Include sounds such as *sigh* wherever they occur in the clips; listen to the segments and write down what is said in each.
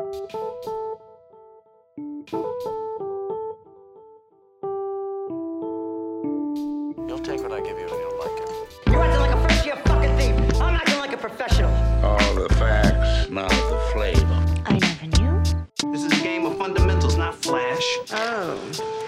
You'll take what I give you and you'll like it. You're acting like a first year fucking thief. I'm acting like a professional. All the facts, not the flavor. I never knew. This is a game of fundamentals, not flash. Oh.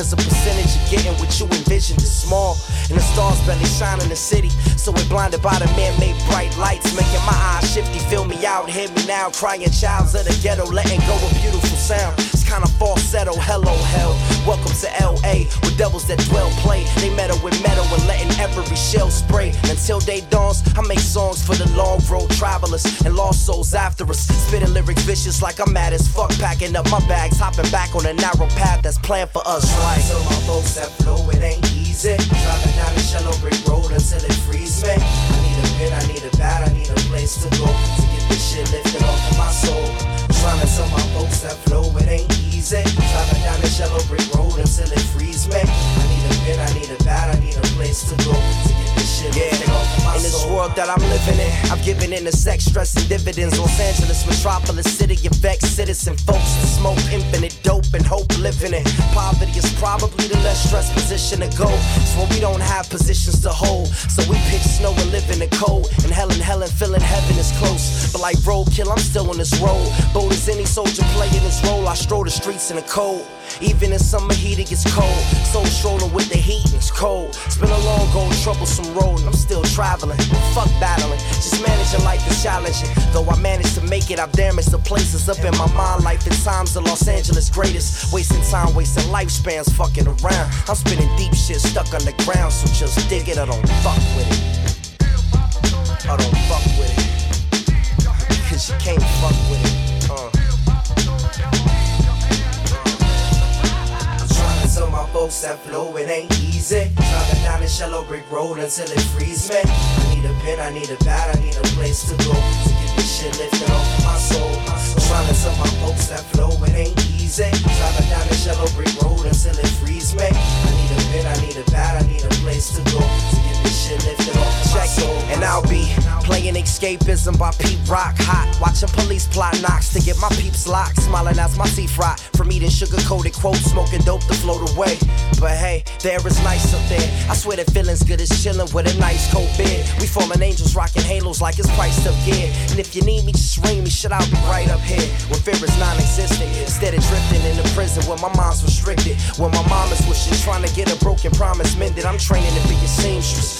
Cause the percentage of getting what you envisioned is small. And the stars barely shine in the city, so we're blinded by the man-made bright lights, making my eyes shifty. Feel me out, hear me now, crying childs of the ghetto, letting go a beautiful sound. It's kinda falsetto, hello hell. Welcome to LA, with devils that dwell play. They metal with metal and letting every shell spray. Until day dawns, I make songs for the long road travelers and lost souls after us. Spitting lyrics vicious like I'm fuck, packing up my bags, hopping back on a narrow path that's planned for us. Like, tell my folks that flow, it ain't easy. Driving down the shallow brick road until it frees me. I need a pen, I need a bat, I need a place to go to get this shit lifted off of my soul. Trying to tell my folks that flow, it ain't easy. Driving down the shallow brick road until it frees me. I need a pen, I need a bat, I need a place to go to get this shit lifted off of my soul. In this world that I'm living in, I'm giving in the sex, stress, and dividends. Los Angeles, metropolis, city of citizen folks that smoke infinite dope and hope living in. Poverty is probably the less stressed position to go. It's when we don't have positions to hold. So we pitch snow and live in the cold. And hell and hell and feeling heaven is close. But like roadkill, I'm still on this road. Bold as any soldier playing his role, I stroll the streets in the cold. Even in summer heat, it gets cold. So strolling with the heat and it's cold. It's been a long, old, troublesome road, and I'm still traveling. Fuck battling, just managing life is challenging. Though I managed to make it, I've damaged the places up in my mind. Life in times the Los Angeles greatest. Wasting time, wasting lifespans, fucking around. I'm spinning deep shit stuck underground, so just dig it, I don't fuck with it. I don't fuck with it. Cause you can't fuck with it. Tell my folks that flow, it ain't easy. Driving down the shallow brick road until it frees me. I need a pen, I need a bat, I need a place to go to get this shit lifted off of my soul. Tryna tell my folks that flow, it ain't easy. Driving down the shallow brick road until it frees me. I need a pen, I need a bat, I need a place to go to this shit lifted off my soul. And I'll be playing escapism by Pete Rock, hot. Watching police plot knocks to get my peeps locked. Smiling as my teeth rot from eating sugar coated quotes, smoking dope to float away. But hey, there is nice up there. I swear the feeling's good as chillin' with a nice cold beer. We fallen angels rocking halos like it's priced up gear. And if you need me, just ring me. Shit, I'll be right up here. Where fear is non existent. Instead of drifting in the prison where my mind's restricted. Where my mom is wishing, trying to get a broken promise mended. I'm training to be a seamstress.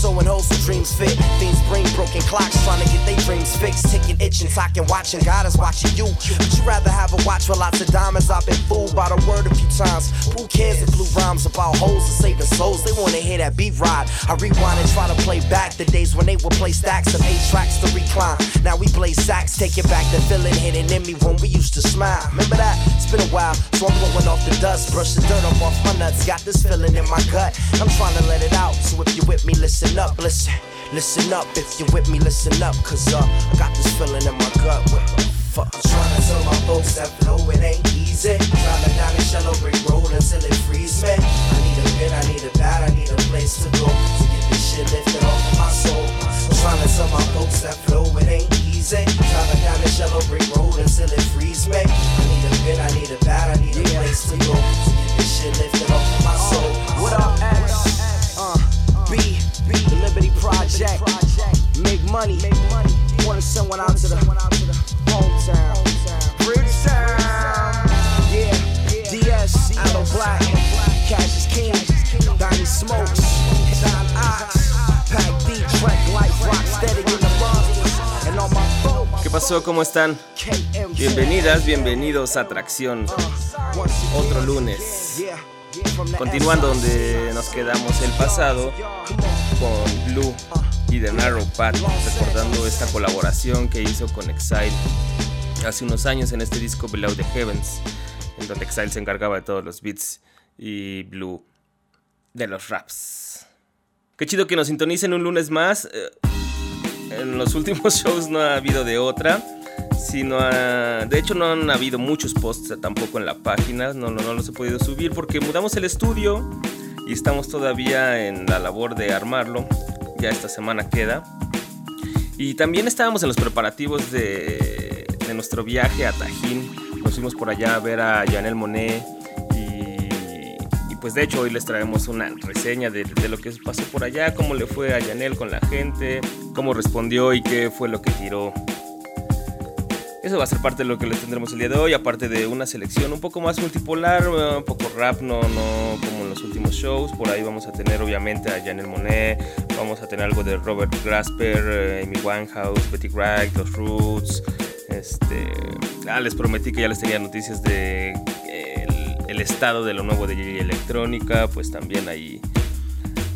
Sewing holes so dreams fit. Things bring broken clocks, trying to get their dreams fixed. Ticking, itching, talking, watching. God is watching you. Would you rather have a watch with lots of diamonds? I've been fooled by the word a few times. Who cares if blue rhymes about hoes and saving souls? They wanna hear that beat ride. I rewind and try to play back the days when they would play stacks of eight tracks to recline. Now we play sax, it back the feeling hidden in me when we used to smile. Remember that? It's been a while, so I'm blowing off the dust, brush the dirt up off my nuts. Got this feeling in my gut. I'm trying to let it out. So if you're with me, listen up, listen. Listen up, if you're with me, listen up, cause uh, I got this feeling in my gut. The fuck? I'm trying to tell my folks that flow, it ain't easy. Driving down the shallow brick road until it frees me. I need a pen, I need a bat, I need a place to go to get this shit lifted off of my soul. I'm trying to tell my folks that flow, it ain't easy. Driving down the shallow brick road until it frees me. I need a pen, I need a bat, I need a place to go to get this shit lifted off of my soul. What up, project. Make money. Wanna send one out to the hometown. Bridgetown. Yeah. DS, Aloe Black. Cash is king. Donnie Smokes. John Ox. Pack deep, track life, rock steady in the bars. And on my. ¿Qué pasó? ¿Cómo están? Bienvenidas, bienvenidos a Tracción. Otro lunes. Continuando donde nos quedamos el pasado con Blue y The Narrow Path, recordando esta colaboración que hizo con Exile hace unos años en este disco Below the Heavens, en donde Exile se encargaba de todos los beats y Blue de los raps. Qué chido que nos sintonicen un lunes más. Eh, En los últimos *laughs* shows no ha habido de otra. Sino de hecho no han habido muchos posts tampoco en la página. No, no, no los he podido subir porque mudamos el estudio y estamos todavía en la labor de armarlo. Ya esta semana queda. Y también estábamos en los preparativos de, nuestro viaje a Tajín. Nos fuimos por allá a ver a Janelle Monet. Y, pues de hecho hoy les traemos una reseña de, de lo que pasó por allá, cómo le fue a Janelle con la gente, cómo respondió y qué fue lo que tiró. Eso va a ser parte de lo que les tendremos el día de hoy, aparte de una selección un poco más multipolar, eh, un poco rap, no, no como en los últimos shows. Por ahí vamos a tener obviamente a Janelle Monet, vamos a tener algo de Robert Grasper, eh, Amy Winehouse, Betty Wright, Los Roots. Este, ah, les prometí que ya les tenía noticias de eh, el, estado de lo nuevo de Electrónica, pues también ahí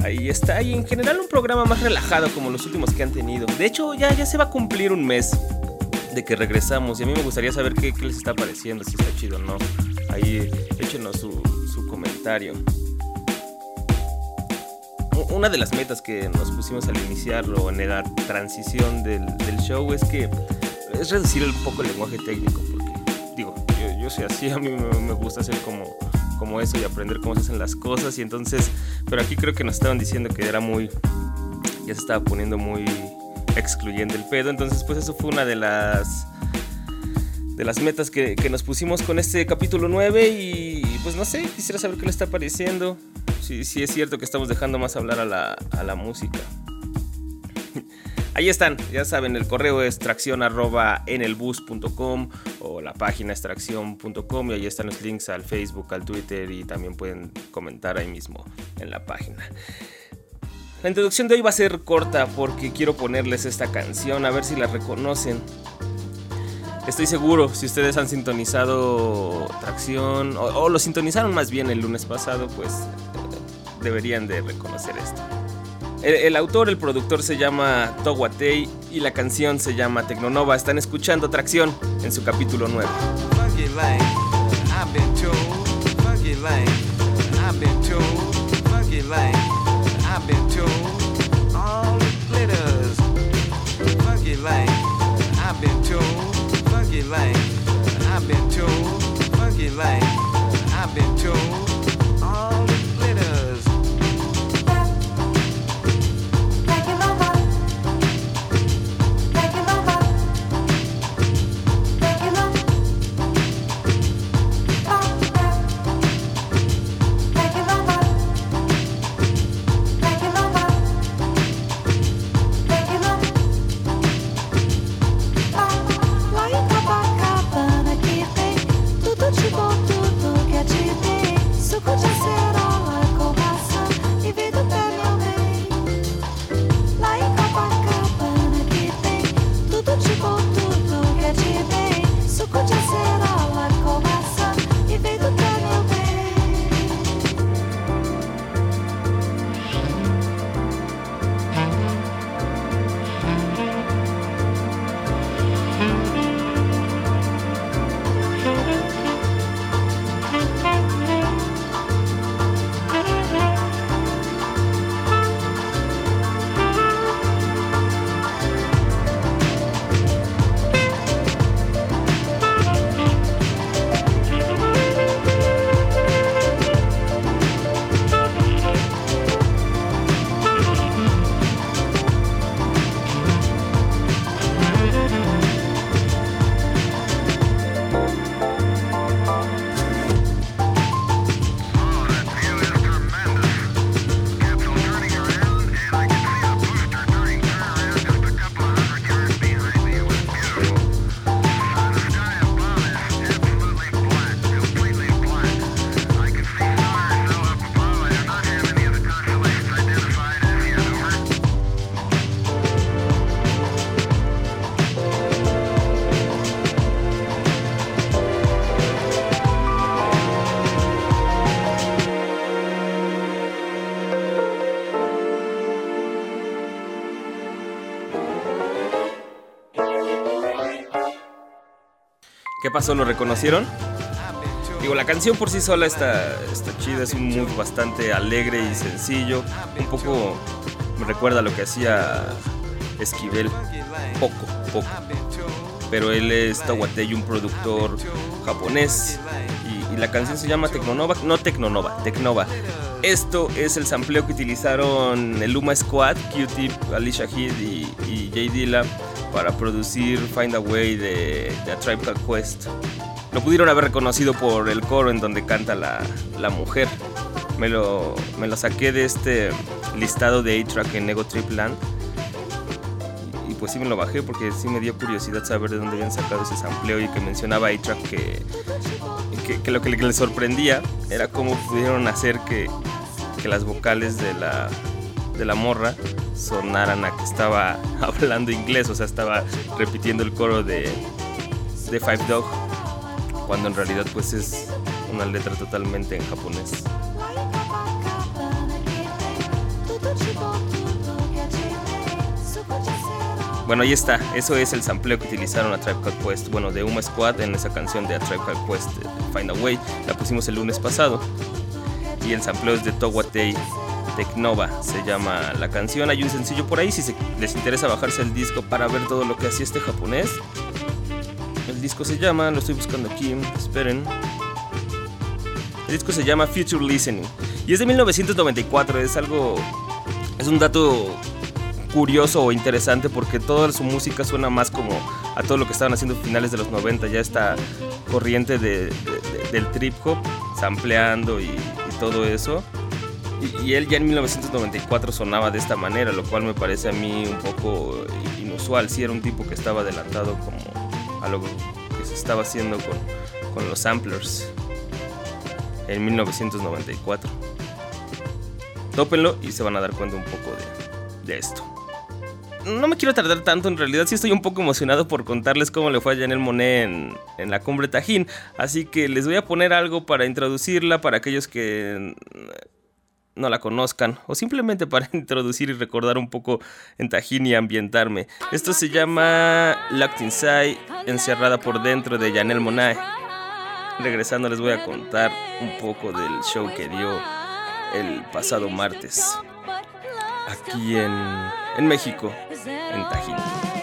Ahí está, y en general un programa más relajado como los últimos que han tenido. De hecho, ya, ya se va a cumplir un mes de que regresamos y a mí me gustaría saber qué, qué les está pareciendo, si está chido o no. Ahí échenos su, su comentario. Una de las metas que nos pusimos al iniciarlo en la transición del, del show es que es reducir un poco el lenguaje técnico, porque digo, yo, yo soy así, a mí me, me gusta hacer como, como eso y aprender cómo se hacen las cosas y entonces, pero aquí creo que nos estaban diciendo que era muy, ya se estaba poniendo muy excluyente el pedo, entonces pues eso fue una de las de las metas que, nos pusimos con este capítulo 9 y, pues no sé, quisiera saber qué le está pareciendo, si, si es cierto que estamos dejando más hablar a la, a la música. *laughs* Ahí están, ya saben, el correo es tracción o la página es tracción.com y ahí están los links al Facebook, al Twitter y también pueden comentar ahí mismo en la página. La introducción de hoy va a ser corta porque quiero ponerles esta canción a ver si la reconocen. Estoy seguro, si ustedes han sintonizado Tracción o, lo sintonizaron más bien el lunes pasado, pues deberían de reconocer esto. El, autor, el productor se llama Towatei y la canción se llama Tecnonova. Están escuchando Tracción en su capítulo 9. Funky lane, I've been told. Funky lane, I've been told. Funky lane, I've been told. All it glitters. Funky lane, I've been told. I've been told. I've been told. Pasó? ¿Lo reconocieron? Digo, la canción por sí sola está, está chida, es un mood bastante alegre y sencillo. Un poco me recuerda a lo que hacía Esquivel. Poco, poco. Pero él es Tawatei, un productor japonés. Y, la canción se llama Tecnonova. No Tecnonova, Tecnova. Esto es el sampleo que utilizaron el Luma Squad, Q-Tip, Alicia Heed y, y Jay Dilla para producir Find a Way de, de A Tribe Called Quest. Lo pudieron haber reconocido por el coro en donde canta la, la mujer. Me lo, me lo saqué de este listado de A-Track en Ego Tripland. Y, y pues sí me lo bajé porque sí me dio curiosidad saber de dónde habían sacado ese sampleo y que mencionaba A-Track que, que, que lo que le, que le sorprendía era cómo pudieron hacer que, que las vocales de la, de la morra sonaran a que estaba *laughs* hablando inglés, o sea, estaba repitiendo el coro de, de Five Dog, cuando en realidad pues es una letra totalmente en japonés. Bueno, ahí está, eso es el sampleo que utilizaron a Tribe Called Quest, bueno, de Uma Squad en esa canción de A Tribe Called Quest, eh, Find a Way, la pusimos el lunes pasado. Y el sampleo es de Towatei Tecnova, se llama la canción. Hay un sencillo por ahí si se- les interesa bajarse el disco para ver todo lo que hacía este japonés. El disco se llama, lo estoy buscando aquí, esperen. El disco se llama Future Listening y es de 1994, es algo, es un dato curioso o interesante porque toda su música suena más como a todo lo que estaban haciendo finales de los 90, ya esta corriente de- del trip hop, sampleando y, y todo eso. Y, él ya en 1994 sonaba de esta manera, lo cual me parece a mí un poco inusual. Sí era un tipo que estaba adelantado como a lo que se estaba haciendo con, con los samplers en 1994. Tópenlo y se van a dar cuenta un poco de, de esto. No me quiero tardar tanto, en realidad sí estoy un poco emocionado por contarles cómo le fue a Janelle Monet en, en la cumbre Tajín, así que les voy a poner algo para introducirla para aquellos que no la conozcan o simplemente para *laughs* introducir y recordar un poco en Tajín y ambientarme. Esto se llama Locked Inside, encerrada por dentro de Janelle Monáe. Regresando les voy a contar un poco del show que dio el pasado martes aquí en, en México, en Tajín.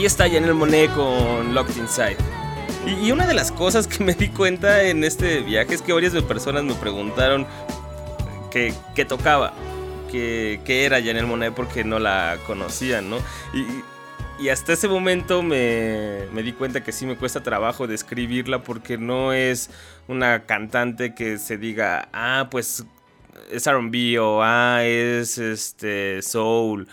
Ahí está Janelle Monet con Locked Inside. Y, una de las cosas que me di cuenta en este viaje es que varias personas me preguntaron qué, tocaba, qué, era Janelle Monet porque no la conocían, ¿no? Y, hasta ese momento me, me, di cuenta que sí me cuesta trabajo describirla porque no es una cantante que se diga, ah, pues es RB o ah, es este soul.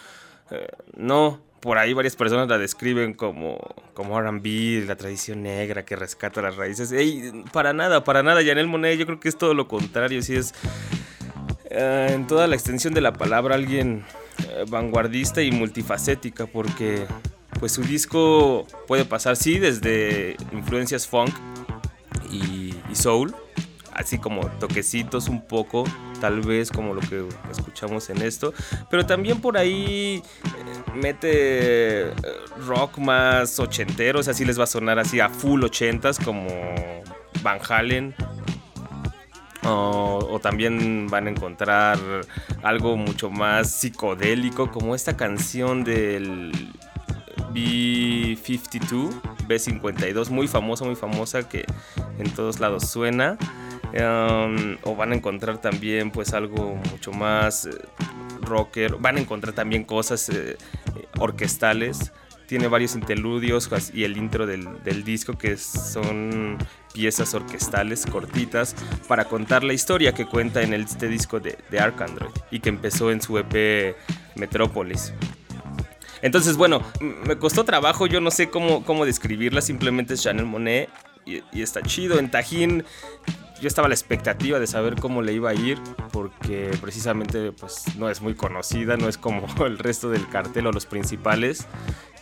Eh, no, por ahí varias personas la describen como, como RB, la tradición negra que rescata las raíces. para nada, para nada. Janelle Monet, yo creo que es todo lo contrario. Si es eh, en toda la extensión de la palabra alguien eh, vanguardista y multifacética, porque pues su disco puede pasar, sí, desde influencias funk y soul así como toquecitos un poco, tal vez como lo que escuchamos en esto, pero también por ahí eh, mete eh, rock más ochenteros, así les va a sonar así a full ochentas como Van Halen. O, también van a encontrar algo mucho más psicodélico como esta canción del B52, B52, muy famosa, muy famosa que en todos lados suena. Em, o van a encontrar también pues algo mucho más eh, rocker. Van a encontrar también cosas eh, orquestales. Tiene varios interludios y el intro del, disco que son piezas orquestales cortitas para contar la historia que cuenta en este disco de, de Ark Android y que empezó en su EP Metrópolis. Entonces, bueno, me costó trabajo, yo no sé cómo, cómo describirla, simplemente es Chanel Monet y, está chido. En Tajín yo estaba a la expectativa de saber cómo le iba a ir, porque precisamente pues, no es muy conocida, no es como *laughs* el resto del cartel o los principales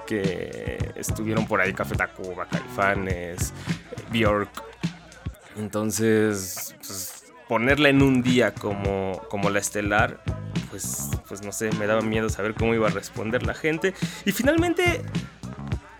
que estuvieron por ahí, Café Tacuba, Caifanes, Bjork. Entonces, pues, ponerla en un día como, como la estelar, pues, pues no sé, me daba miedo saber cómo iba a responder la gente. Y finalmente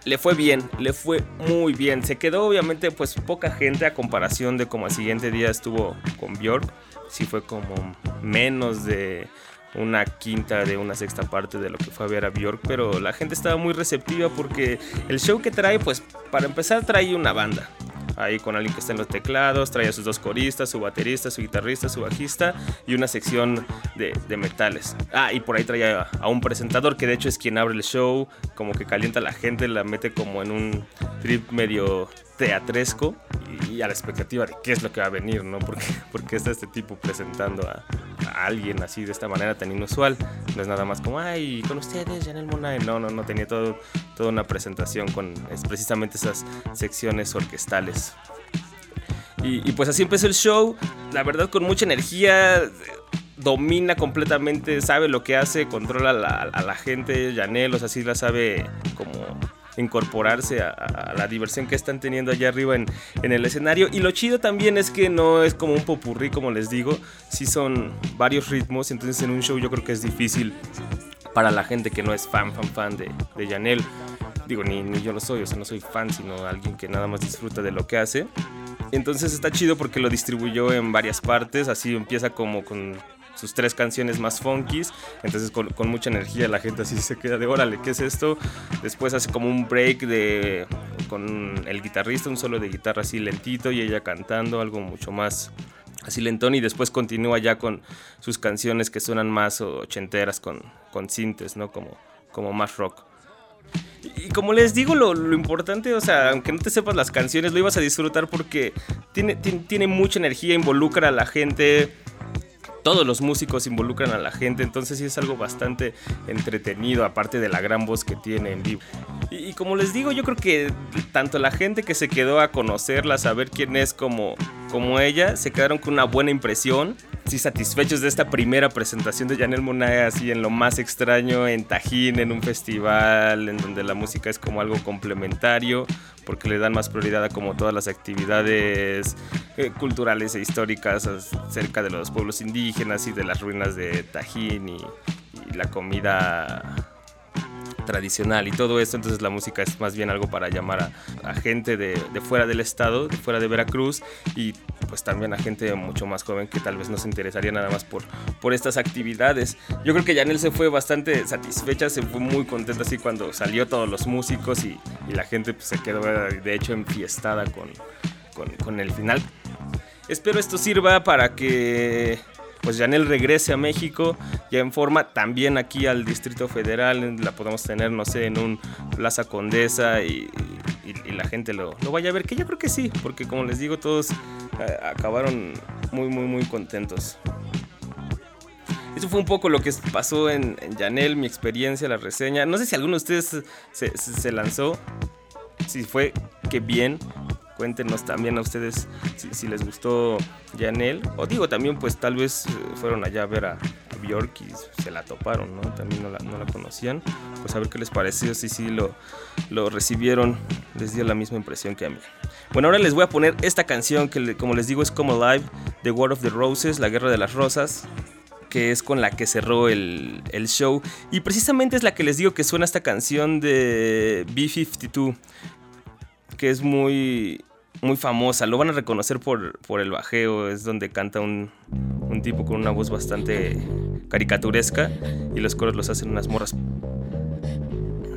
le fue bien, le fue muy bien. Se quedó obviamente pues poca gente a comparación de como al siguiente día estuvo con Björk. Sí fue como menos de una quinta de una sexta parte de lo que fue a ver a Björk, pero la gente estaba muy receptiva porque el show que trae, pues para empezar trae una banda ahí con alguien que está en los teclados, trae a sus dos coristas, su baterista, su guitarrista, su bajista y una sección de, metales. Ah, y por ahí trae a, un presentador que de hecho es quien abre el show, como que calienta a la gente, la mete como en un trip medio teatresco y, a la expectativa de qué es lo que va a venir, ¿no? Porque, porque está este tipo presentando a, alguien así de esta manera tan inusual. No es nada más como, ay, con ustedes, Janel Monae. No, no, no, tenía todo, toda una presentación con es precisamente esas secciones orquestales. Y, pues así empezó el show, la verdad con mucha energía, domina completamente, sabe lo que hace, controla a la, gente, Janel, o sea, sí la sabe como incorporarse a, la diversión que están teniendo allá arriba en, el escenario. Y lo chido también es que no es como un popurrí, como les digo, sí son varios ritmos, entonces en un show yo creo que es difícil para la gente que no es fan, fan, fan de, de Janelle. Digo, ni, ni yo lo soy, o sea, no soy fan, sino alguien que nada más disfruta de lo que hace. Entonces está chido porque lo distribuyó en varias partes, así empieza como con sus tres canciones más funkies. Entonces con, mucha energía la gente así se queda de órale, ¿qué es esto? Después hace como un break de con el guitarrista, un solo de guitarra así lentito y ella cantando algo mucho más así lentón y después continúa ya con sus canciones que suenan más ochenteras con, con sintes, ¿no? Como, como más rock. Y como les digo, lo, importante, o sea, aunque no te sepas las canciones, lo ibas a disfrutar porque tiene, tiene, tiene mucha energía, involucra a la gente, todos los músicos involucran a la gente, entonces sí es algo bastante entretenido, aparte de la gran voz que tiene en vivo. Y, como les digo, yo creo que tanto la gente que se quedó a conocerla, a saber quién es como, como ella, se quedaron con una buena impresión. Sí, satisfechos de esta primera presentación de Janelle Monáe, así en lo más extraño, en Tajín, en un festival, en donde la música es como algo complementario, porque le dan más prioridad a como todas las actividades eh, culturales e históricas acerca de los pueblos indígenas y de las ruinas de Tajín y, la comida tradicional y todo esto, entonces la música es más bien algo para llamar a, gente de, fuera del estado, de fuera de Veracruz y pues también a gente mucho más joven que tal vez no se interesaría nada más por, por estas actividades. Yo creo que Janel se fue bastante satisfecha, se fue muy contenta así cuando salió todos los músicos y, la gente pues, se quedó de hecho enfiestada con, con el final. Espero esto sirva para que pues Janel regrese a México ya en forma, también aquí al Distrito Federal, la podemos tener, no sé, en un Plaza Condesa y, la gente lo, lo, vaya a ver, que yo creo que sí, porque como les digo, todos eh, acabaron muy, muy, muy contentos. Eso fue un poco lo que pasó en, en mi experiencia, la reseña. No sé si alguno de ustedes se, se lanzó, si fue que bien, Cuéntenos también a ustedes si, les gustó Janel. O digo, también pues tal vez eh, fueron allá a ver a, Bjork y se la toparon, ¿no? También no la, conocían. Pues a ver qué les pareció, si sí lo, lo recibieron, les dio la misma impresión que a mí. Bueno, ahora les voy a poner esta canción que como les digo es como live, The War of the Roses, La Guerra de las Rosas que es con la que cerró el, el, show. Y precisamente es la que les digo que suena esta canción de B-52 que es muy, muy famosa. Lo van a reconocer por, por el bajeo. Es donde canta un, un tipo con una voz bastante caricaturesca y los coros los hacen unas morras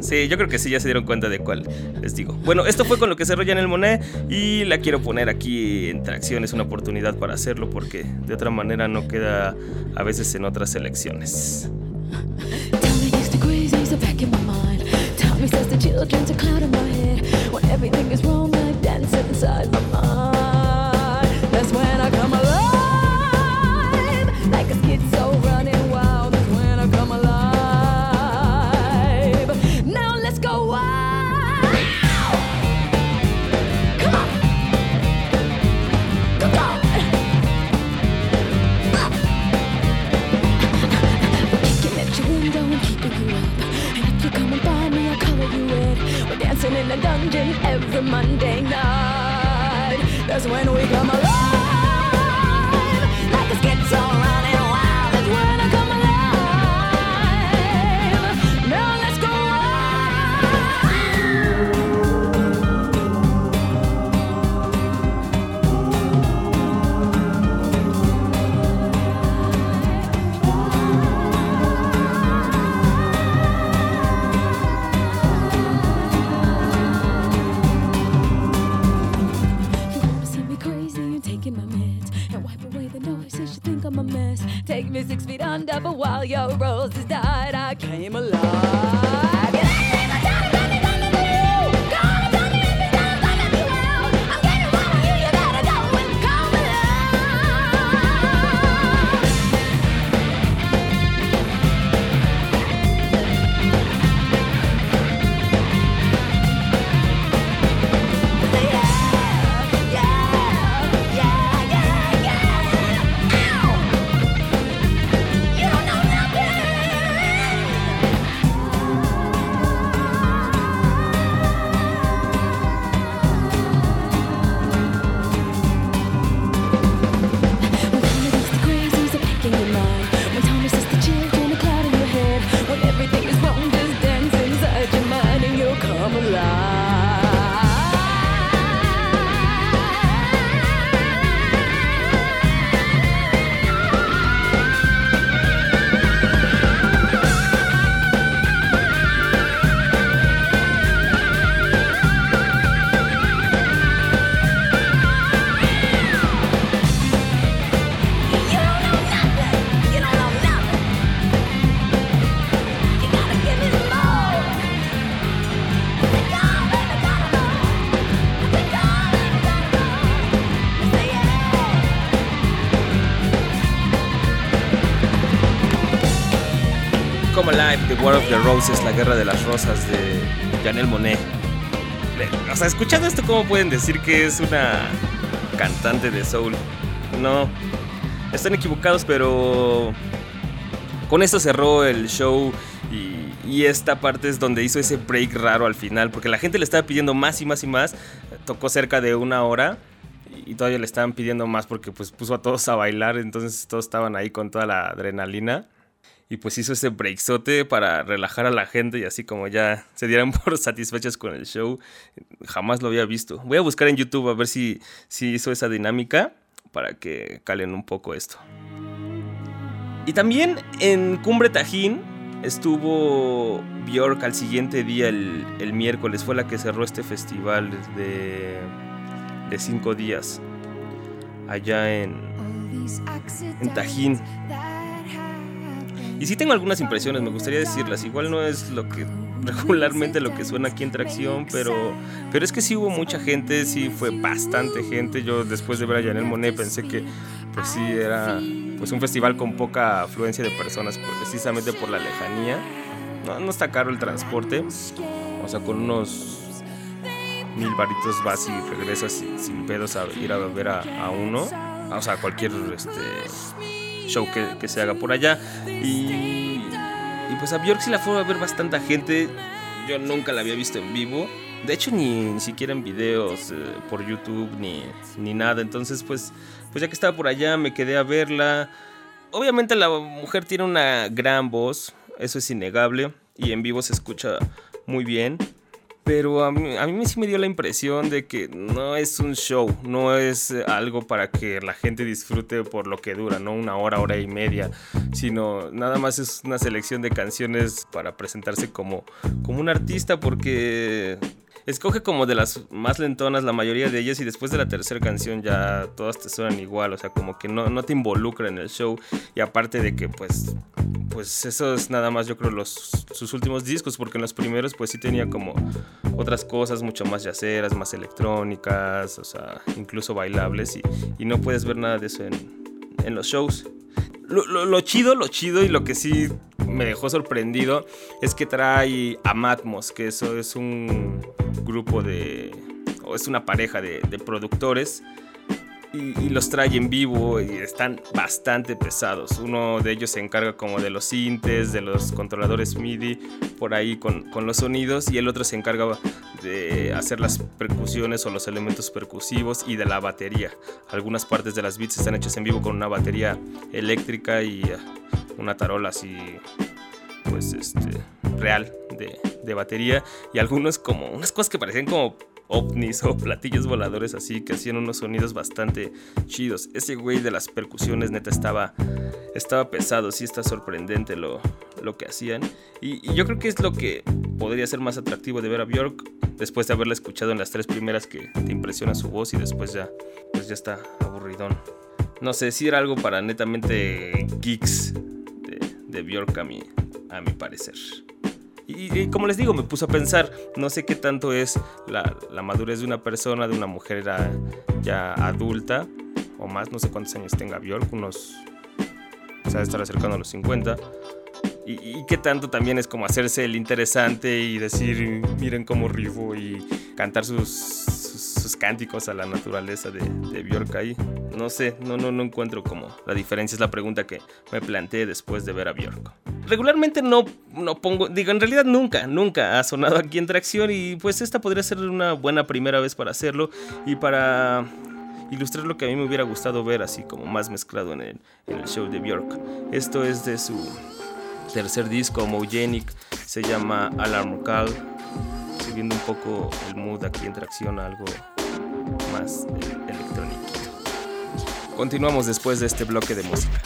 Sí, yo creo que sí, ya se dieron cuenta de cuál les digo. Bueno, esto fue con lo que ya en el Monet y la quiero poner aquí en tracción. Es una oportunidad para hacerlo porque de otra manera no queda a veces en otras elecciones. Everything is wrong. I dance inside my mind. In a dungeon every Monday night. That's when we come alive. While your roses died, I came alive. The War of the Roses, La Guerra de las Rosas de Janelle Monet. O sea, escuchando esto, ¿cómo pueden decir que es una cantante de soul? No, están equivocados, pero con esto cerró el show y, y, esta parte es donde hizo ese break raro al final, porque la gente le estaba pidiendo más y más y más. Tocó cerca de una hora y todavía le estaban pidiendo más porque pues puso a todos a bailar, entonces todos estaban ahí con toda la adrenalina y pues hizo ese breakzote para relajar a la gente y así como ya se dieran *laughs* por satisfechas con el show. Jamás lo había visto. Voy a buscar en YouTube a ver si, si hizo esa dinámica para que calen un poco esto. Y también en Cumbre Tajín estuvo Bjork al siguiente día, el, el miércoles, fue la que cerró este festival de, de cinco días allá en, en Tajín. Y sí tengo algunas impresiones, me gustaría decirlas. Igual no es lo que regularmente lo que suena aquí en Tracción, pero, pero es que sí hubo mucha gente, sí fue bastante gente. Yo después de ver a Janel Monet pensé que pues sí era pues un festival con poca afluencia de personas, precisamente por la lejanía. No, no está caro el transporte, o sea, con unos mil varitos vas y regresas sin, pedos a ir a ver a, a uno, o sea, cualquier este, show que, se haga por allá. Y, pues a Björk sí la fue a ver bastante gente. Yo nunca la había visto en vivo. De hecho, ni, ni siquiera en videos eh, por YouTube ni, ni nada. Entonces, pues, pues ya que estaba por allá, me quedé a verla. Obviamente la mujer tiene una gran voz, eso es innegable. Y en vivo se escucha muy bien. Pero a mí, a mí, sí me dio la impresión de que no es un show, no es algo para que la gente disfrute por lo que dura, no una hora, hora y media, sino nada más es una selección de canciones para presentarse como, como un artista porque escoge como de las más lentonas la mayoría de ellas y después de la tercera canción ya todas te suenan igual, o sea, como que no, no te involucra en el show y aparte de que pues pues eso es nada más yo creo los sus últimos discos porque en los primeros pues sí tenía como otras cosas mucho más yaceras, más electrónicas, o sea, incluso bailables y, y no puedes ver nada de eso en, en los shows. Lo, chido, lo chido y lo que sí me dejó sorprendido es que trae a Matmos, que eso es un grupo de... o es una pareja de, de productores y, los trae en vivo y están bastante pesados. Uno de ellos se encarga como de los sintes, de los controladores MIDI, por ahí con, con, los sonidos, y el otro se encarga de hacer las percusiones o los elementos percusivos y de la batería. Algunas partes de las beats están hechas en vivo con una batería eléctrica y una tarola así, pues este, real de, de batería, y algunos como unas cosas que parecían como ovnis o platillos voladores así que hacían unos sonidos bastante chidos. Ese güey de las percusiones neta estaba, estaba pesado, sí está sorprendente lo, lo que hacían. Y, yo creo que es lo que podría ser más atractivo de ver a Björk después de haberla escuchado en las tres primeras que te impresiona su voz y después ya, pues ya está aburridón. No sé, si era algo para netamente geeks de, Björk a mi, a mi parecer. Y, y, como les digo, me puso a pensar, no sé qué tanto es la, la madurez de una persona, de una mujer ya adulta, o más, no sé cuántos años tenga Bjork, unos, o sea, estar acercando a los 50. Y, y, qué tanto también es como hacerse el interesante y decir, miren cómo rifo y cantar sus, cánticos a la naturaleza de, de Bjork ahí. No sé, no, no, no encuentro como la diferencia, es la pregunta que me planteé después de ver a Bjork regularmente no, no pongo, digo, en realidad nunca, nunca ha sonado aquí en Tracción y pues esta podría ser una buena primera vez para hacerlo y para ilustrar lo que a mí me hubiera gustado ver así como más mezclado en el, show de Björk. Esto es de su tercer disco, Homogenic, se llama Alarm Call, siguiendo un poco el mood aquí en Tracción algo Continuamos después de este bloque de música.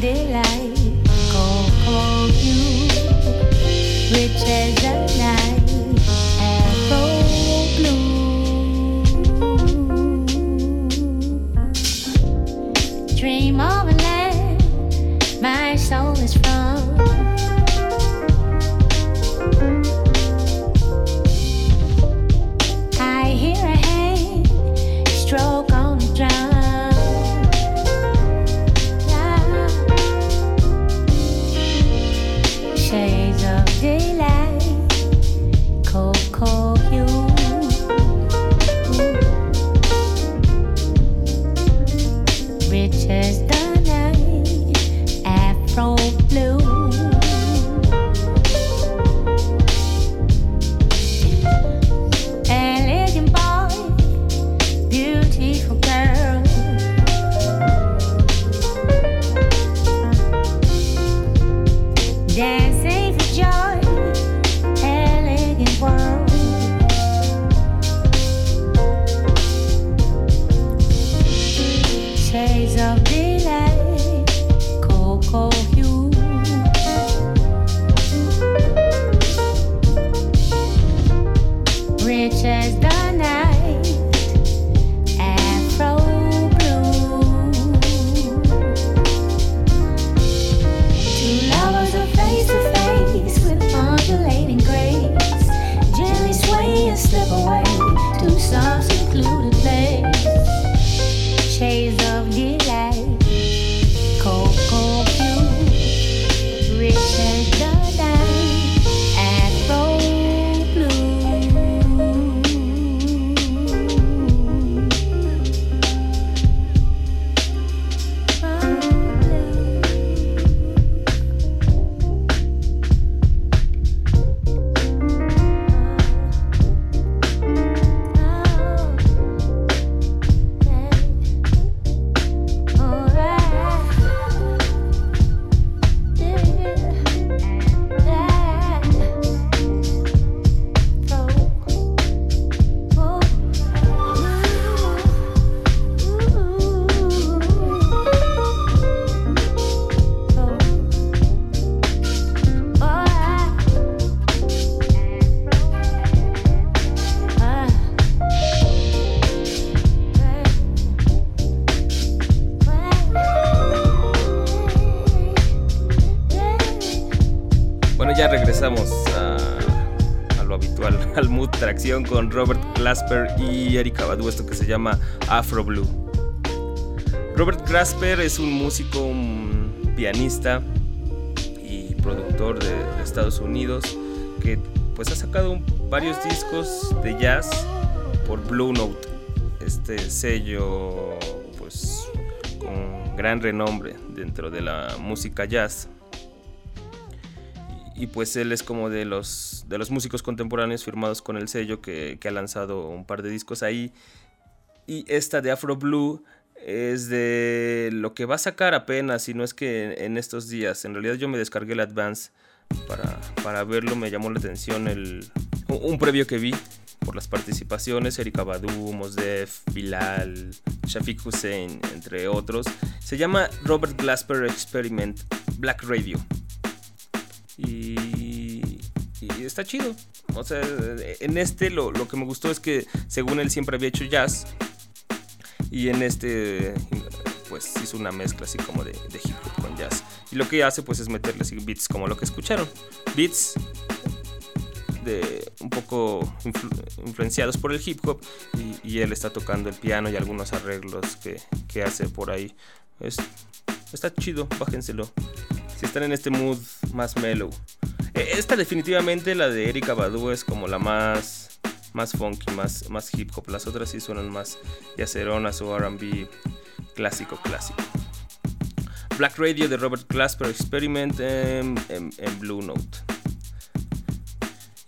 Delight, call, call you, rich as I. con Robert Glasper y Erika Badu, esto que se llama Afro Blue. Robert Glasper es un músico, pianista y productor de, Estados Unidos que pues ha sacado varios discos de jazz por Blue Note, este sello pues con gran renombre dentro de la música jazz y pues él es como de los, de los músicos contemporáneos firmados con el sello que, ha lanzado un par de discos ahí. Y esta de Afro Blue es de lo que va a sacar apenas, si no es que en estos días. En realidad yo me descargué el Advance para, para verlo, me llamó la atención el, un previo que vi por las participaciones, Erika Badu, Mosdef, Bilal, Shafiq Hussein, entre otros. Se llama Robert Glasper Experiment Black Radio. Y, está chido. O sea, en este lo, que me gustó es que según él siempre había hecho jazz. Y en este pues hizo una mezcla así como de, hip hop con jazz. Y lo que hace pues es meterle así beats como lo que escucharon. Beats de un poco influenciados por el hip hop y, él está tocando el piano y algunos arreglos que, que hace por ahí. Es, está chido, bájenselo si están en este mood más mellow. Esta definitivamente, la de Erika Badu, es como la más, más funky, más, más hip hop. Las otras sí suenan más yaceronas o RB clásico, clásico. Black Radio de Robert Glasper Experiment en, en- Blue Note.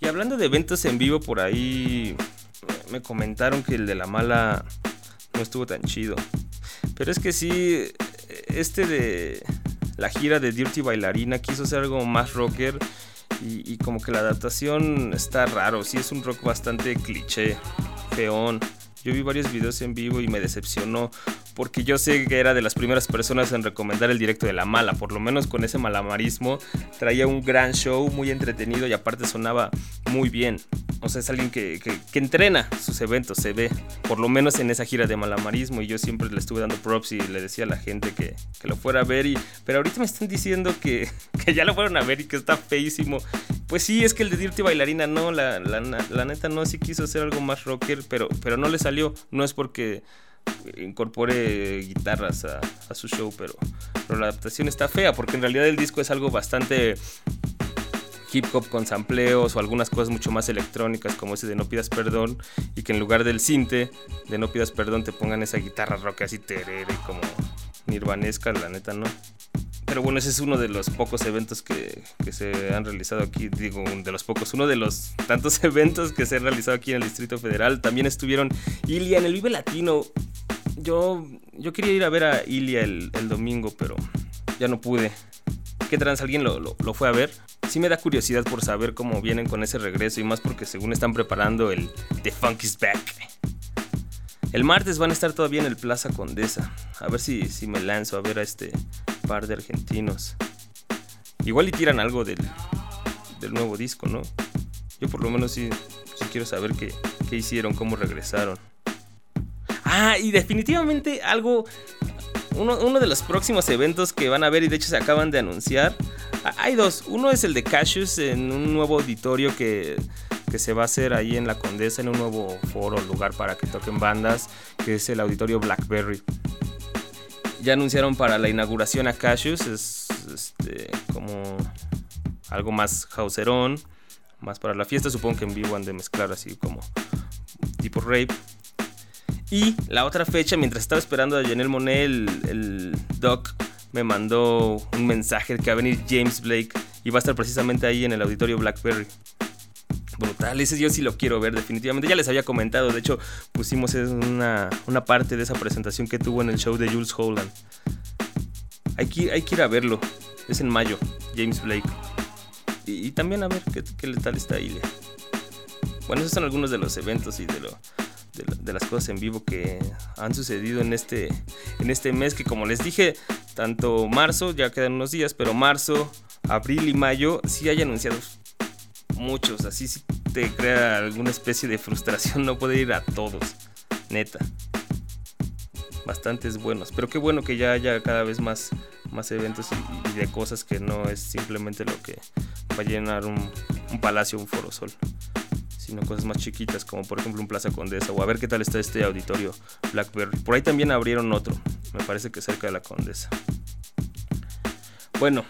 Y hablando de eventos en vivo, por ahí me comentaron que el de la mala no estuvo tan chido. Pero es que sí, este de la gira de Dirty Bailarina quiso hacer algo más rocker. Y, como que la adaptación está raro, sí es un rock bastante cliché, feón. Yo vi varios videos en vivo y me decepcionó porque yo sé que era de las primeras personas en recomendar el directo de La Mala, por lo menos con ese malamarismo traía un gran show, muy entretenido y aparte sonaba muy bien. O sea, es alguien que, que- entrena sus eventos, se ve, por lo menos en esa gira de malamarismo y yo siempre le estuve dando props y le decía a la gente que, que lo fuera a ver y... Pero ahorita me están diciendo que, *laughs* que ya lo fueron a ver y que está feísimo. Pues sí, es que el de Dirty Bailarina no, la, la, la neta no, sí quiso hacer algo más rocker, pero, pero no le salió. No es porque incorpore guitarras a, su show, pero, pero la adaptación está fea, porque en realidad el disco es algo bastante hip hop con sampleos o algunas cosas mucho más electrónicas como ese de No pidas perdón y que en lugar del cinte de No pidas perdón te pongan esa guitarra rock así terere como nirvanesca, la neta no. Pero bueno, ese es uno de los pocos eventos que, que se han realizado aquí. Digo, un de los pocos, uno de los tantos *laughs* eventos que se han realizado aquí en el Distrito Federal. También estuvieron Ilia en el Vive Latino. Yo, yo quería ir a ver a Ilia el, domingo, pero ya no pude. ¿Qué trans? ¿Alguien lo, lo- lo fue a ver? Sí me da curiosidad por saber cómo vienen con ese regreso y más porque según están preparando el The Funk is Back. El martes van a estar todavía en el Plaza Condesa. A ver si, si me lanzo a ver a este par de argentinos. Igual y tiran algo del, del nuevo disco, ¿no? Yo por lo menos sí, sí quiero saber qué, qué hicieron, cómo regresaron. Ah, y definitivamente algo... Uno, uno de los próximos eventos que van a ver y de hecho se acaban de anunciar. Hay dos. Uno es el de Cassius en un nuevo auditorio que, que se va a hacer ahí en la Condesa, en un nuevo foro, lugar para que toquen bandas, que es el auditorio Blackberry. Ya anunciaron para la inauguración a Cassius, es este, como algo más hauserón, más para la fiesta. Supongo que en vivo han de mezclar así como tipo rape. Y la otra fecha, mientras estaba esperando a Janelle Monet, el, el doc me mandó un mensaje que va a venir James Blake y va a estar precisamente ahí en el auditorio Blackberry. Brutal, ese yo sí lo quiero ver definitivamente. Ya les había comentado, de hecho pusimos una, una parte de esa presentación que tuvo en el show de Jules Holland. Hay que, hay que ir a verlo, es en mayo, James Blake. Y, también a ver qué, qué tal está Ilia. Bueno, esos son algunos de los eventos y de, lo, de las cosas en vivo que han sucedido en este, en este mes. Que como les dije, tanto marzo, ya quedan unos días, pero marzo, abril y mayo sí hay anunciados muchos. Así sí te crea alguna especie de frustración *laughs* no poder ir a todos, neta. Bastantes buenos, pero qué bueno que ya haya cada vez más, más eventos y, y de cosas que no es simplemente lo que va a llenar un, un palacio, un foro sol sino cosas más chiquitas, como por ejemplo un Plaza Condesa, o a ver qué tal está este auditorio Blackberry. Por ahí también abrieron otro, me parece que cerca de la Condesa. Bueno,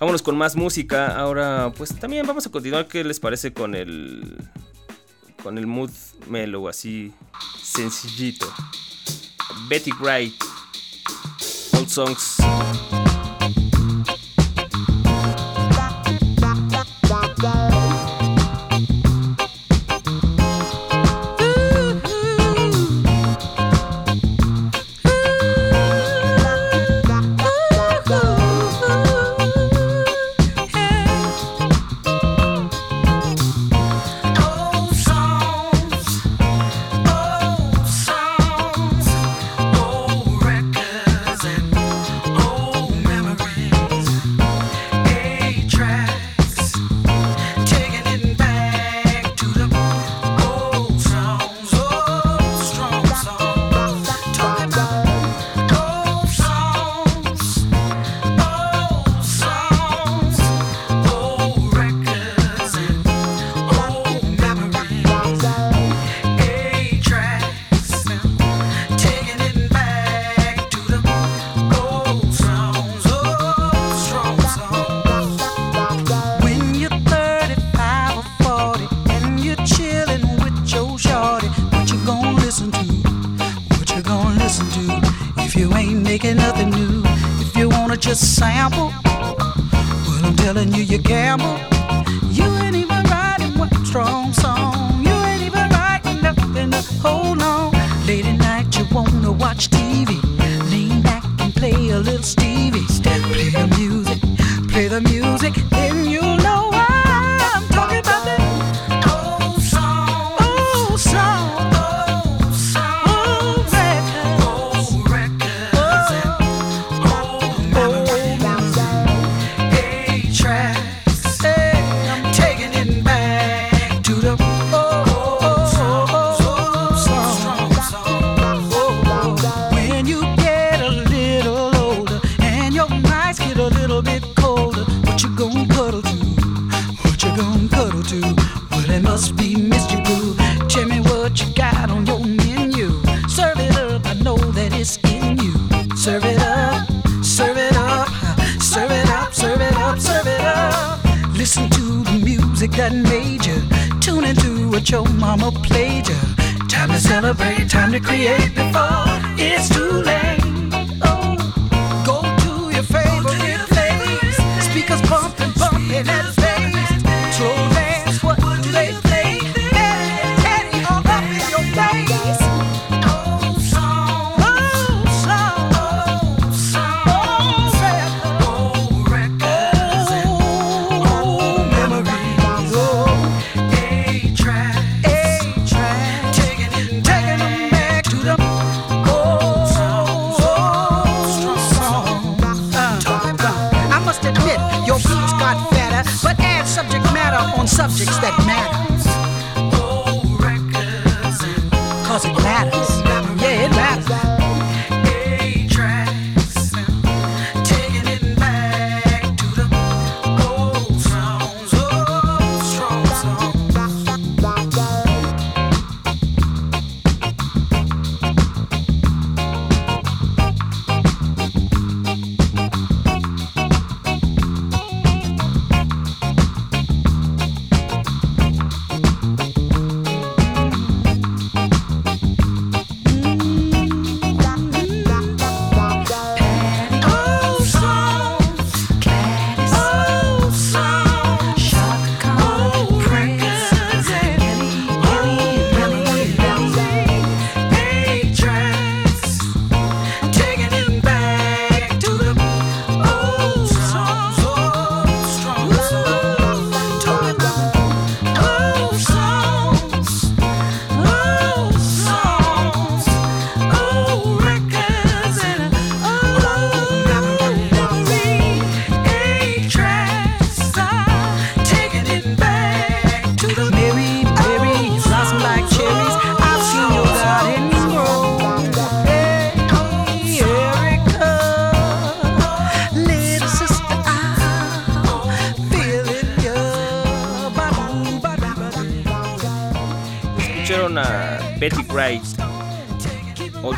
vámonos con más música. Ahora, pues también vamos a continuar. ¿Qué les parece con el. con el mood mellow, así sencillito? Betty Wright, Old Songs.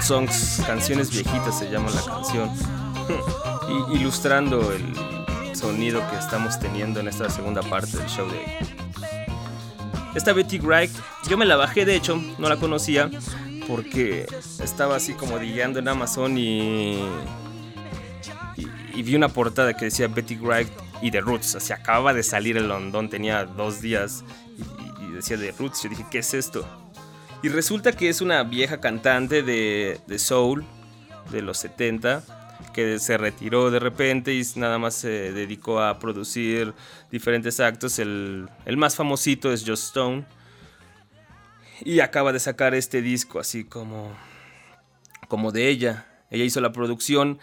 Songs, canciones viejitas se llama la canción. *laughs* ilustrando el sonido que estamos teniendo en esta segunda parte del show de hoy. Esta Betty Wright, yo me la bajé de hecho, no la conocía porque estaba así como digueando en Amazon y, vi una portada que decía Betty Wright y The Roots. O sea, acababa de salir el London, tenía dos días y decía The Roots. Yo dije, ¿qué es esto? Y resulta que es una vieja cantante de, de soul de los 70 que se retiró de repente y nada más se dedicó a producir diferentes actos. El, el más famosito es Just Stone. Y acaba de sacar este disco así como, como de ella. Ella hizo la producción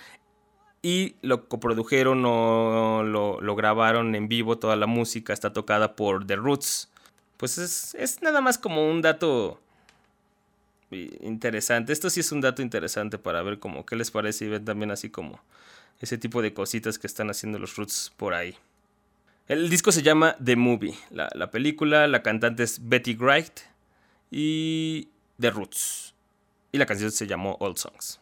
y lo coprodujeron o lo, lo grabaron en vivo. Toda la música está tocada por The Roots. Pues es, es nada más como un dato interesante. Esto sí es un dato interesante para ver como qué les parece y ven también así como ese tipo de cositas que están haciendo los Roots por ahí. El disco se llama The Movie, la, la película, la cantante es Betty Wright y The Roots. Y la canción se llamó Old Songs.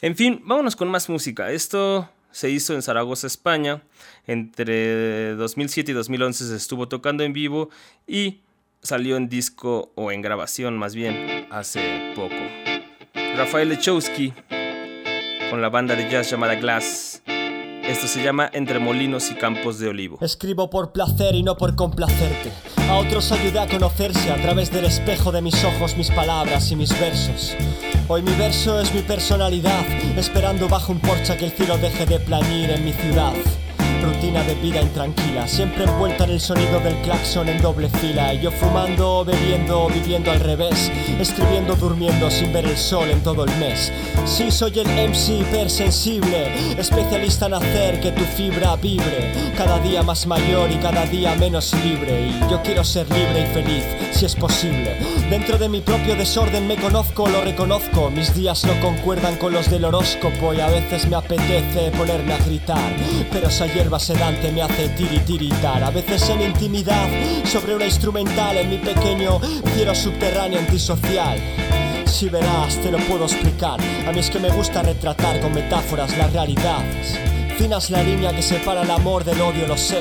En fin, vámonos con más música. Esto se hizo en Zaragoza, España. Entre 2007 y 2011 se estuvo tocando en vivo y salió en disco o en grabación más bien hace poco. Rafael Lechowski con la banda de jazz llamada Glass Esto se llama Entre Molinos y Campos de Olivo. Escribo por placer y no por complacerte. A otros ayudé a conocerse a través del espejo de mis ojos, mis palabras y mis versos. Hoy mi verso es mi personalidad, esperando bajo un porche que el cielo deje de plañir en mi ciudad. Rutina de vida intranquila, siempre envuelta en el sonido del claxon en doble fila. Yo fumando, bebiendo, viviendo al revés, escribiendo, durmiendo sin ver el sol en todo el mes. Sí, soy el MC hipersensible, especialista en hacer que tu fibra vibre. Cada día más mayor y cada día menos libre. Y yo quiero ser libre y feliz, si es posible. Dentro de mi propio desorden me conozco, lo reconozco. Mis días no concuerdan con los del horóscopo y a veces me apetece ponerme a gritar. Pero esa hierba sedante me hace tiritiritar. A veces en intimidad, sobre una instrumental en mi pequeño cielo subterráneo antisocial. Si verás, te lo puedo explicar. A mí es que me gusta retratar con metáforas la realidad. Fina es la línea que separa el amor del odio, lo sé.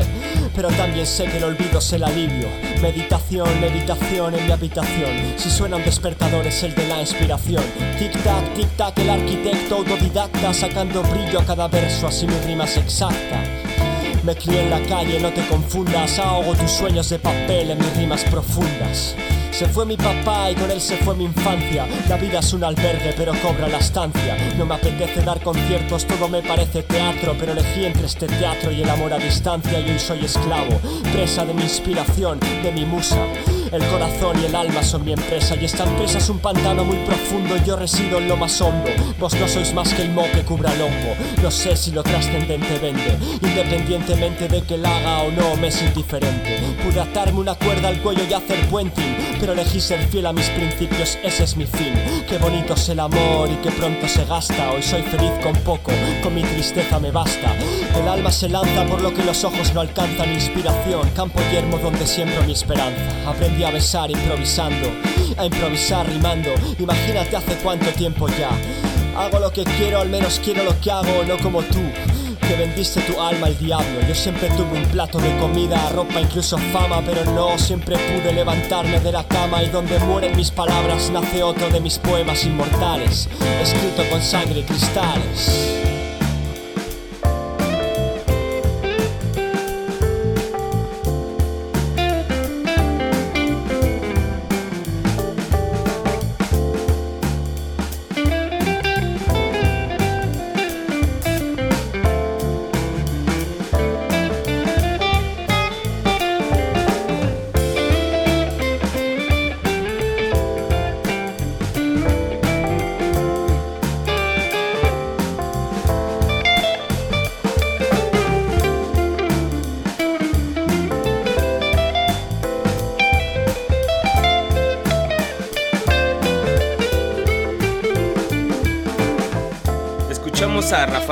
Pero también sé que el olvido es el alivio. Meditación, meditación en mi habitación. Si suena un despertador es el de la inspiración. Tic-tac, tic-tac, el arquitecto autodidacta sacando brillo a cada verso, así mi rima es exacta. Me crié en la calle, no te confundas. Ahogo tus sueños de papel en mis rimas profundas. Se fue mi papá y con él se fue mi infancia. La vida es un albergue, pero cobra la estancia. No me apetece dar conciertos, todo me parece teatro. Pero elegí entre este teatro y el amor a distancia. Y hoy soy esclavo, presa de mi inspiración, de mi musa. El corazón y el alma son mi empresa y esta empresa es un pantano muy profundo yo resido en lo más hondo. Vos no sois más que el mo que cubra el hongo. No sé si lo trascendente vende, independientemente de que la haga o no, me es indiferente. Pude atarme una cuerda al cuello y hacer puenting, pero elegí ser fiel a mis principios, ese es mi fin. Qué bonito es el amor y que pronto se gasta. Hoy soy feliz con poco, con mi tristeza me basta. El alma se lanza por lo que los ojos no alcanzan. Inspiración, campo yermo donde siembro mi esperanza. A besar improvisando, a improvisar rimando. Imagínate hace cuánto tiempo ya. Hago lo que quiero, al menos quiero lo que hago, no como tú. Que vendiste tu alma al diablo. Yo siempre tuve un plato de comida, ropa, incluso fama, pero no siempre pude levantarme de la cama. Y donde mueren mis palabras, nace otro de mis poemas inmortales, escrito con sangre y cristales.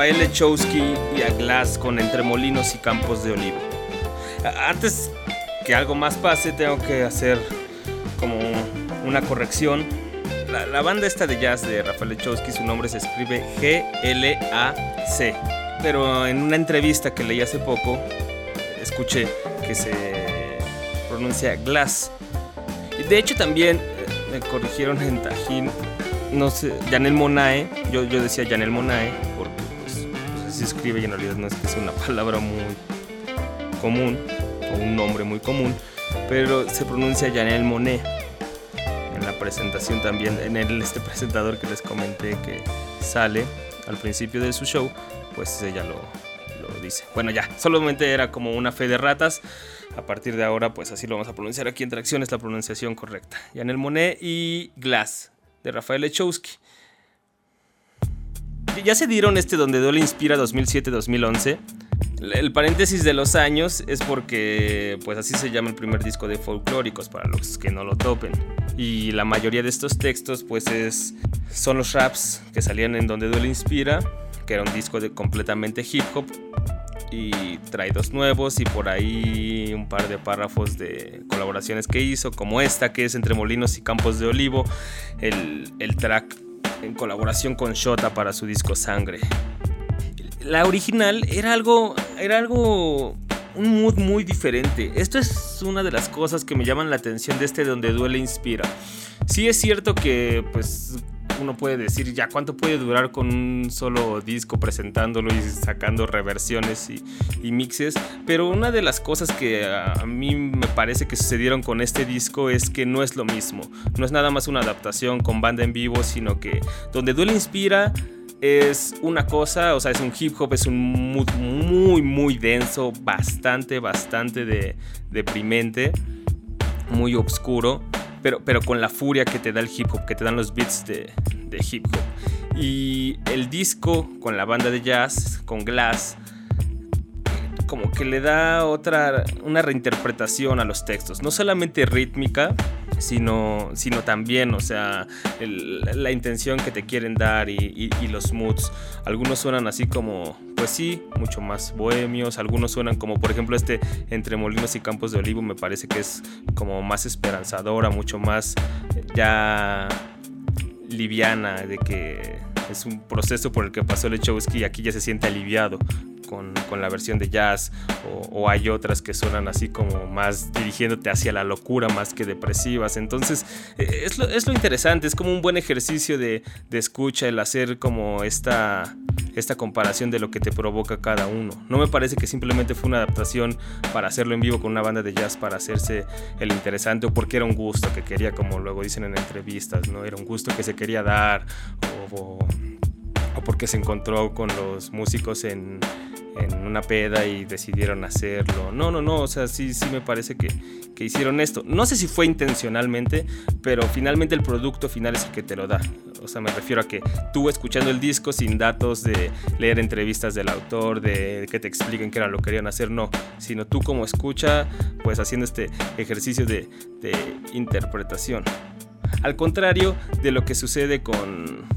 Rafael Lechowski y a Glass con Entre Molinos y Campos de Olivo. Antes que algo más pase, tengo que hacer como una corrección. La, la banda esta de jazz de Rafael Lechowski, su nombre se escribe G-L-A-C. Pero en una entrevista que leí hace poco, escuché que se pronuncia Glass. Y de hecho también eh, me corrigieron en Tajín, no sé, Janel Monae, yo, yo decía Janel Monae, así se escribe y en realidad no es que sea una *laughs* palabra muy común, o un nombre muy común, pero se pronuncia Janel Monet. En la presentación también, en el, este presentador que les comenté que sale al principio de su show, pues ella lo, lo dice. Bueno, ya, solamente era como una fe de ratas. A partir de ahora, pues así lo vamos a pronunciar aquí en Tracción, es la pronunciación correcta. Janel Monet y Glass, de Rafael Lechowski. Ya se dieron este Donde Duele Inspira 2007-2011. El paréntesis de los años es porque, pues así se llama el primer disco de Folclóricos, para los que no lo topen. Y la mayoría de estos textos, pues es, son los raps que salían en Donde Duele Inspira, que era un disco de completamente hip hop. Y trae dos nuevos y por ahí un par de párrafos de colaboraciones que hizo, como esta que es Entre Molinos y Campos de Olivo, el, el track en colaboración con Shota para su disco Sangre la original era algo, era algo, un mood muy diferente. Esto es una de las cosas que me llaman la atención de este Donde Duele Inspira. Sí es cierto que, pues, uno puede decir ya cuánto puede durar con un solo disco presentándolo y sacando reversiones y, mixes. Pero una de las cosas que a mí me parece que sucedieron con este disco es que no es lo mismo. No es nada más una adaptación con banda en vivo, sino que donde Duele inspira es una cosa, o sea, es un hip hop, es un mood muy, muy denso, bastante, bastante de, deprimente, muy oscuro, pero, pero con la furia que te da el hip hop, que te dan los beats de, de hip hop. Y el disco con la banda de jazz, con Glass, como que le da otra, una reinterpretación a los textos, no solamente rítmica, sino, sino también, o sea, la intención que te quieren dar y los moods. Algunos suenan así como, pues sí, mucho más bohemios, algunos suenan como, por ejemplo, este Entre Molinos y Campos de Olivo me parece que es como más esperanzadora, mucho más ya liviana, de que es un proceso por el que pasó Lechowski y aquí ya se siente aliviado con, con la versión de jazz o, o hay otras que suenan así como más dirigiéndote hacia la locura más que depresivas. Entonces eh, es lo, es lo interesante, es como un buen ejercicio de, de escucha el hacer como esta, esta comparación de lo que te provoca cada uno. No me parece que simplemente fue una adaptación para hacerlo en vivo con una banda de jazz para hacerse el interesante o porque era un gusto que quería, como luego dicen en entrevistas, ¿no? Era un gusto que se quería dar o, o- o porque se encontró con los músicos en, en una peda y decidieron hacerlo. No, no, no, o sea, sí, sí me parece que, que hicieron esto. No sé si fue intencionalmente, pero finalmente el producto final es el que te lo da. O sea, me refiero a que tú escuchando el disco sin datos de leer entrevistas del autor, de que te expliquen qué era lo que querían hacer, no, sino tú como escucha, pues haciendo este ejercicio de, de interpretación. Al contrario de lo que sucede con,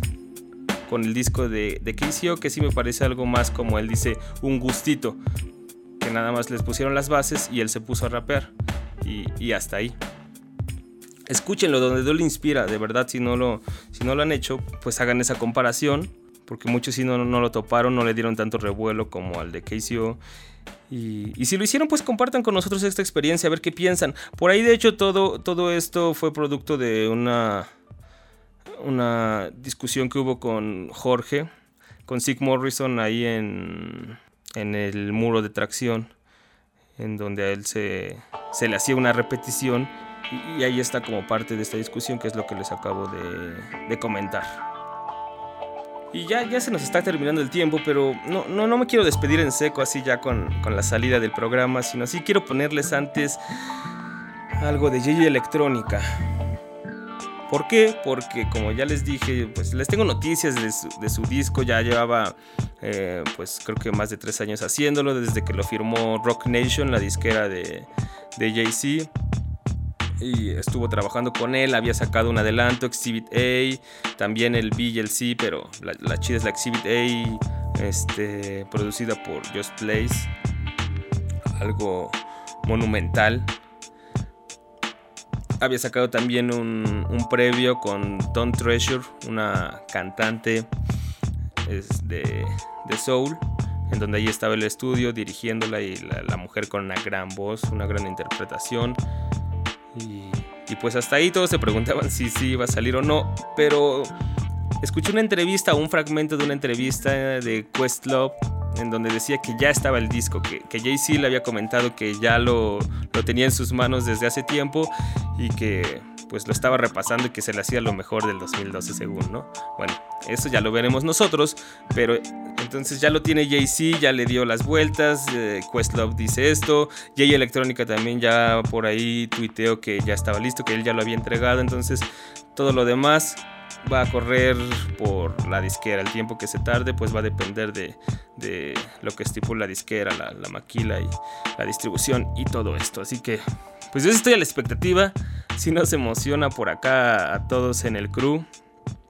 con el disco de, de que sí me parece algo más como él dice, un gustito, que nada más les pusieron las bases y él se puso a rapear. Y, y hasta ahí. Escúchenlo donde Dios le inspira, de verdad, si no, lo, si no lo han hecho, pues hagan esa comparación, porque muchos sí no, no lo toparon, no le dieron tanto revuelo como al de KCO. Y, y si lo hicieron, pues compartan con nosotros esta experiencia, a ver qué piensan. Por ahí, de hecho, todo, todo esto fue producto de una, una discusión que hubo con Jorge, con Sig Morrison ahí en, en el muro de tracción, en donde a él se, se le hacía una repetición. Y, y ahí está como parte de esta discusión, que es lo que les acabo de, de comentar. Y ya, ya se nos está terminando el tiempo, pero no, no, no me quiero despedir en seco así ya con, con la salida del programa, sino sí quiero ponerles antes algo de JJ Electrónica. ¿Por qué? Porque como ya les dije, pues les tengo noticias de su, disco, ya llevaba eh, pues creo que más de tres años haciéndolo, desde que lo firmó Rock Nation, la disquera de, de Jay-Z y estuvo trabajando con él, había sacado un adelanto, Exhibit A, también el B y el C, pero la, la chida es la Exhibit A, este, producida por Just Place, algo monumental. Había sacado también un, un previo con Don Treasure, una cantante de, de soul, en donde ahí estaba el estudio dirigiéndola y la, mujer con una gran voz, una gran interpretación. Y, pues hasta ahí todos se preguntaban si sí iba a salir o no. Pero escuché una entrevista, un fragmento de una entrevista de Questlove en donde decía que ya estaba el disco, que, que Jay-Z le había comentado que ya lo, lo tenía en sus manos desde hace tiempo y que pues lo estaba repasando y que se le hacía lo mejor del 2012 según, ¿no? Bueno, eso ya lo veremos nosotros, pero entonces ya lo tiene Jay-Z, ya le dio las vueltas, eh, Questlove dice esto, Jay Electrónica también ya por ahí tuiteó que ya estaba listo, que él ya lo había entregado, entonces todo lo demás va a correr por la disquera. El tiempo que se tarde, pues va a depender de, de lo que estipula la disquera, la, la, maquila y la distribución y todo esto. Así que, pues yo estoy a la expectativa. Si nos emociona por acá a todos en el crew.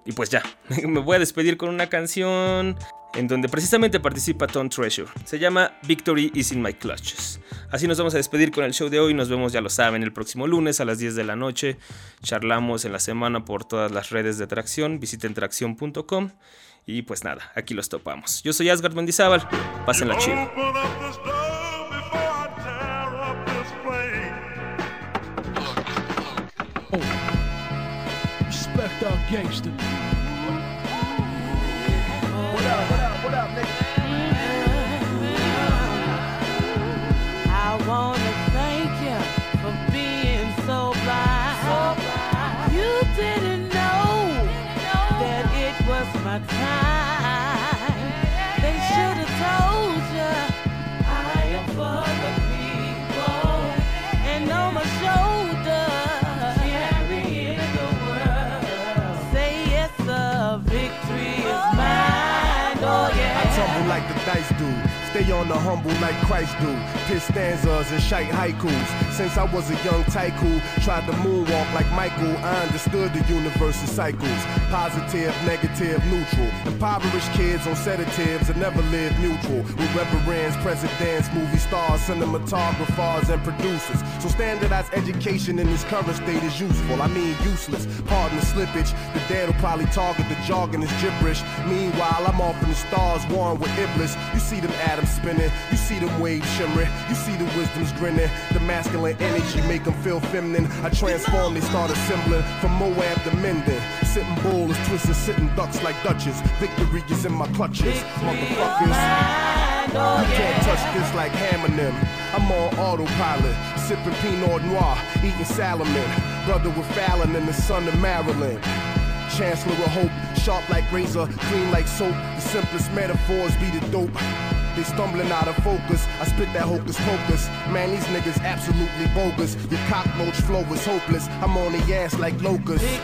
Y pues ya, *laughs* me voy a despedir con una canción en donde precisamente participa Tom Treasure. Se llama Victory is in my clutches. Así nos vamos a despedir con el show de hoy. Nos vemos, ya lo saben, el próximo lunes a las 10 de la noche. Charlamos en la semana por todas las redes de Tracción. Visiten tracción.com. Y pues nada, aquí los topamos. Yo soy Asgard Mendizábal. Pásenla chido. Respect our gangster. On the humble like Christ do. Piss stanzas and shite haikus. Since I was a young tycoon, tried to moonwalk like Michael. I understood the universe's cycles. Positive, negative, neutral. Impoverished kids on sedatives and never live neutral. With reverends, presidents, movie stars, cinematographers, and producers. So standardized education in this current state is useful. I mean useless. Pardon the slippage. The dead will probably target the jargon is gibberish. Meanwhile, I'm off in the stars, warring with Iblis. You see them atoms spinning. You see them waves shimmering. You see the wisdom's grinning. The masculine energy make them feel feminine. I transform, they start assembling from Moab to Menden. Sitting bull is twisting, sitting ducks like Dutches. Victory is in my clutches, motherfuckers. You can't touch this like hammering them. I'm on autopilot, sipping Pinot Noir, eating salmon. Brother with Fallon and the son of Maryland. Chancellor of hope, sharp like razor, clean like soap. The simplest metaphors be the dope. They stumbling out of focus. I spit that hocus pocus. Man, these niggas absolutely bogus. Your cockroach flow is hopeless. I'm on the ass like locusts. In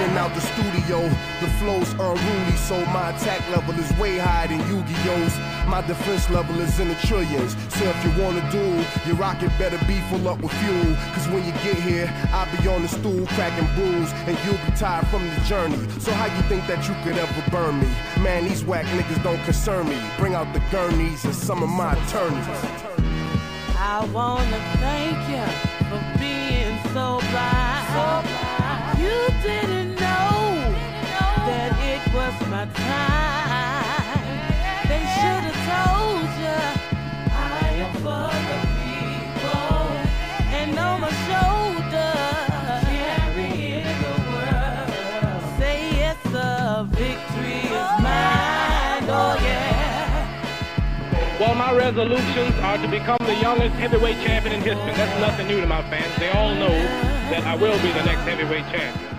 and out the studio, the flow's unruly, so my attack level is way higher than Yu-Gi-Oh's. My defense level is in the trillions. So if you wanna do, your rocket better be full up with fuel. Cause when you get here, I'll be on the stool cracking brews, and you'll be tired from the journey. So how you think that you could ever burn me? Man, these whack niggas don't concern me. Bring out the gurneys and some of my attorneys. I wanna thank you for being so blind. You didn't know that it was my time. Well, my resolutions are to become the youngest heavyweight champion in history. That's nothing new to my fans. They all know that I will be the next heavyweight champion.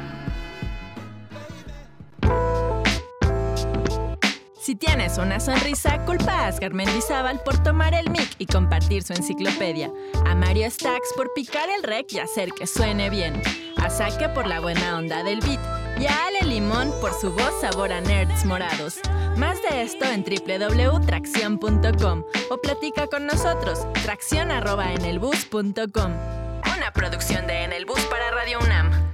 Si tienes una sonrisa, culpa a Mendizábal por tomar el mic y compartir su enciclopedia. A Mario Stacks por picar el rec y hacer que suene bien. A Saque por la buena onda del beat. Y a Ale Limón por su voz sabor a nerds morados. Más de esto en www.tracción.com o platica con nosotros, tracción@enelbus.com. Una producción de En el Bus para Radio UNAM.